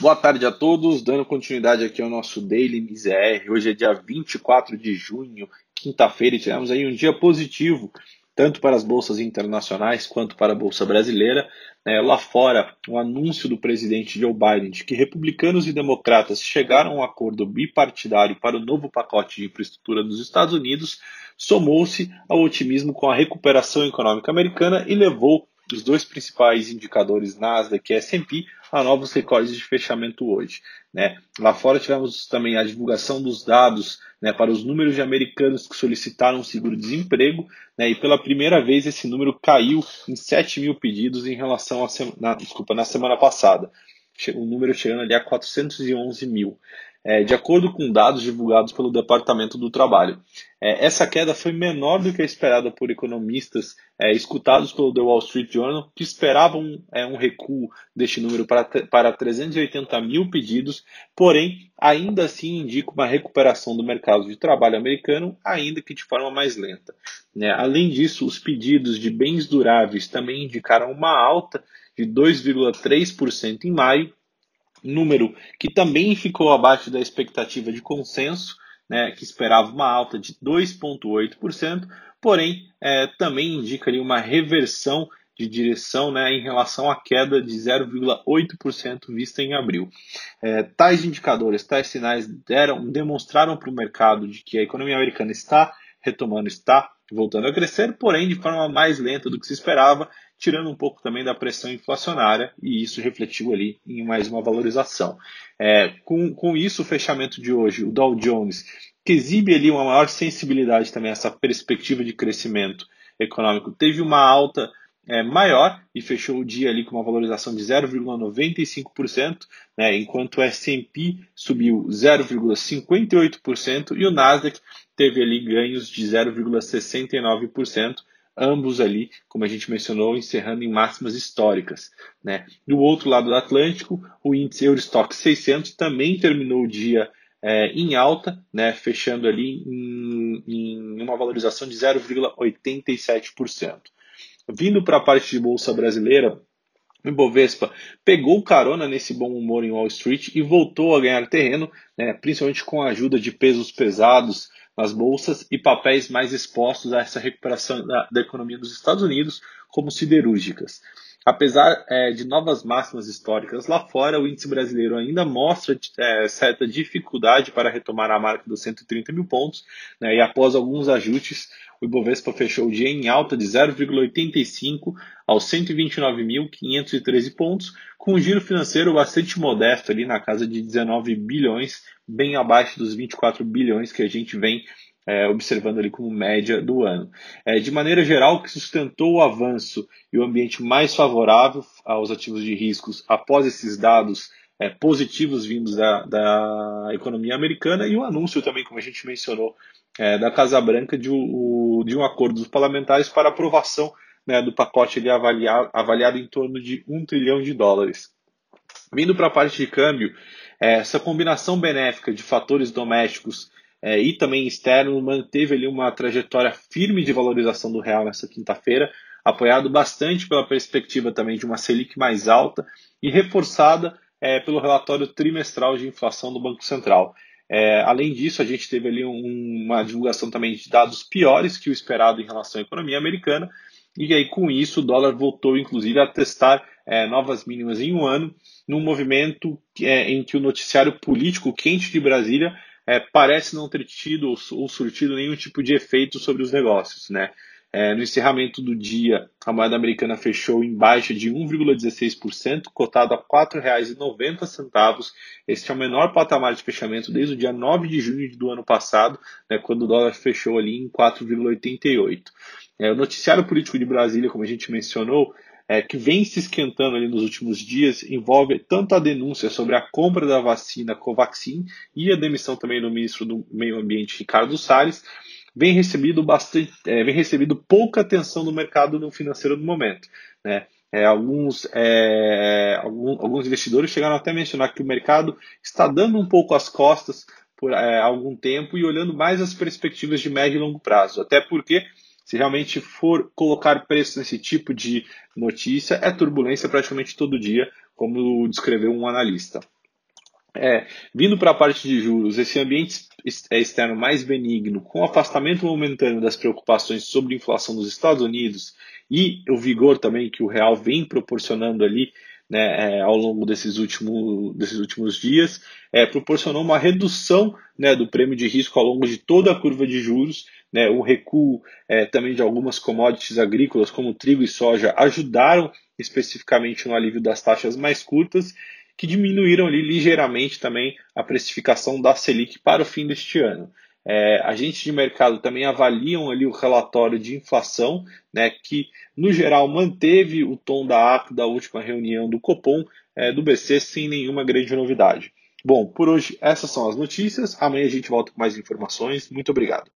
Boa tarde a todos, dando continuidade aqui ao nosso Daily MZR. Hoje é dia 24 de junho, quinta-feira, e tivemos aí um dia positivo, tanto para as bolsas internacionais quanto para a bolsa brasileira. É, lá fora, o anúncio do presidente Joe Biden de que republicanos e democratas chegaram a um acordo bipartidário para o novo pacote de infraestrutura dos Estados Unidos somou-se ao otimismo com a recuperação econômica americana e levou os dois principais indicadores Nasdaq e S&P a novos recordes de fechamento hoje. Né? Lá fora tivemos também a divulgação dos dados né, para os números de americanos que solicitaram seguro-desemprego né, e pela primeira vez esse número caiu em 7 mil pedidos em relação a na, desculpa, na semana passada. O número chegando ali a 411 mil é, de acordo com dados divulgados pelo Departamento do Trabalho. É, essa queda foi menor do que a esperada por economistas é, escutados pelo The Wall Street Journal, que esperavam é, um recuo deste número para, para 380 mil pedidos, porém, ainda assim indica uma recuperação do mercado de trabalho americano, ainda que de forma mais lenta. Né? Além disso, os pedidos de bens duráveis também indicaram uma alta de 2,3% em maio número que também ficou abaixo da expectativa de consenso, né, que esperava uma alta de 2,8%, porém é, também indica ali uma reversão de direção né, em relação à queda de 0,8% vista em abril. É, tais indicadores, tais sinais deram, demonstraram para o mercado de que a economia americana está retomando, está voltando a crescer, porém de forma mais lenta do que se esperava, tirando um pouco também da pressão inflacionária, e isso refletiu ali em mais uma valorização. É, com, com isso, o fechamento de hoje, o Dow Jones, que exibe ali uma maior sensibilidade também a essa perspectiva de crescimento econômico, teve uma alta é, maior e fechou o dia ali com uma valorização de 0,95%, né, enquanto o S&P subiu 0,58% e o Nasdaq teve ali ganhos de 0,69%, ambos ali, como a gente mencionou, encerrando em máximas históricas. Né? Do outro lado do Atlântico, o índice Eurostock 600 também terminou o dia é, em alta, né, fechando ali em, em uma valorização de 0,87%. Vindo para a parte de bolsa brasileira, o Ibovespa pegou carona nesse bom humor em Wall Street e voltou a ganhar terreno, né, principalmente com a ajuda de pesos pesados nas bolsas e papéis mais expostos a essa recuperação da, da economia dos Estados Unidos, como siderúrgicas. Apesar é, de novas máximas históricas lá fora, o índice brasileiro ainda mostra é, certa dificuldade para retomar a marca dos 130 mil pontos, né, e após alguns ajustes, o Ibovespa fechou o dia em alta de 0,85 aos 129.513 pontos, com um giro financeiro bastante modesto ali na casa de 19 bilhões, bem abaixo dos 24 bilhões que a gente vem é, observando ali como média do ano. É, de maneira geral, o que sustentou o avanço e o ambiente mais favorável aos ativos de riscos após esses dados é, positivos vindos da, da economia americana e o anúncio também, como a gente mencionou, é, da Casa Branca de, o, de um acordo dos parlamentares para aprovação né, do pacote ali avaliado, avaliado em torno de um trilhão de dólares. Vindo para a parte de câmbio, essa combinação benéfica de fatores domésticos é, e também externos manteve ali uma trajetória firme de valorização do real nessa quinta-feira, apoiado bastante pela perspectiva também de uma Selic mais alta e reforçada é, pelo relatório trimestral de inflação do Banco Central. É, além disso, a gente teve ali um, uma divulgação também de dados piores que o esperado em relação à economia americana, e aí com isso o dólar voltou inclusive a testar é, novas mínimas em um ano, num movimento é, em que o noticiário político quente de Brasília é, parece não ter tido ou, ou surtido nenhum tipo de efeito sobre os negócios. Né? É, no encerramento do dia, a moeda americana fechou em baixa de 1,16%, cotado a R$ 4,90. Este é o menor patamar de fechamento desde o dia 9 de junho do ano passado, né, quando o dólar fechou ali em 4,88%. É, o noticiário político de Brasília, como a gente mencionou, é, que vem se esquentando ali nos últimos dias, envolve tanto a denúncia sobre a compra da vacina Covaxin e a demissão também do ministro do Meio Ambiente, Ricardo Salles, vem recebido bastante, é, vem recebido pouca atenção no mercado financeiro no momento. Né? É, alguns, é, algum, alguns investidores chegaram até a mencionar que o mercado está dando um pouco as costas por é, algum tempo e olhando mais as perspectivas de médio e longo prazo. Até porque, se realmente for colocar preço nesse tipo de notícia, é turbulência praticamente todo dia, como descreveu um analista. É, vindo para a parte de juros, esse ambiente é, externo mais benigno, com o afastamento momentâneo das preocupações sobre inflação nos Estados Unidos e o vigor também que o real vem proporcionando ali né, é, ao longo desses, último, desses últimos dias, é, proporcionou uma redução né, do prêmio de risco ao longo de toda a curva de juros. Né, o recuo é, também de algumas commodities agrícolas, como trigo e soja, ajudaram especificamente no alívio das taxas mais curtas que diminuíram ali ligeiramente também a precificação da Selic para o fim deste ano. É, agentes de mercado também avaliam ali o relatório de inflação, né, que no geral manteve o tom da ata da última reunião do Copom é, do BC sem nenhuma grande novidade. Bom, por hoje essas são as notícias. Amanhã a gente volta com mais informações. Muito obrigado.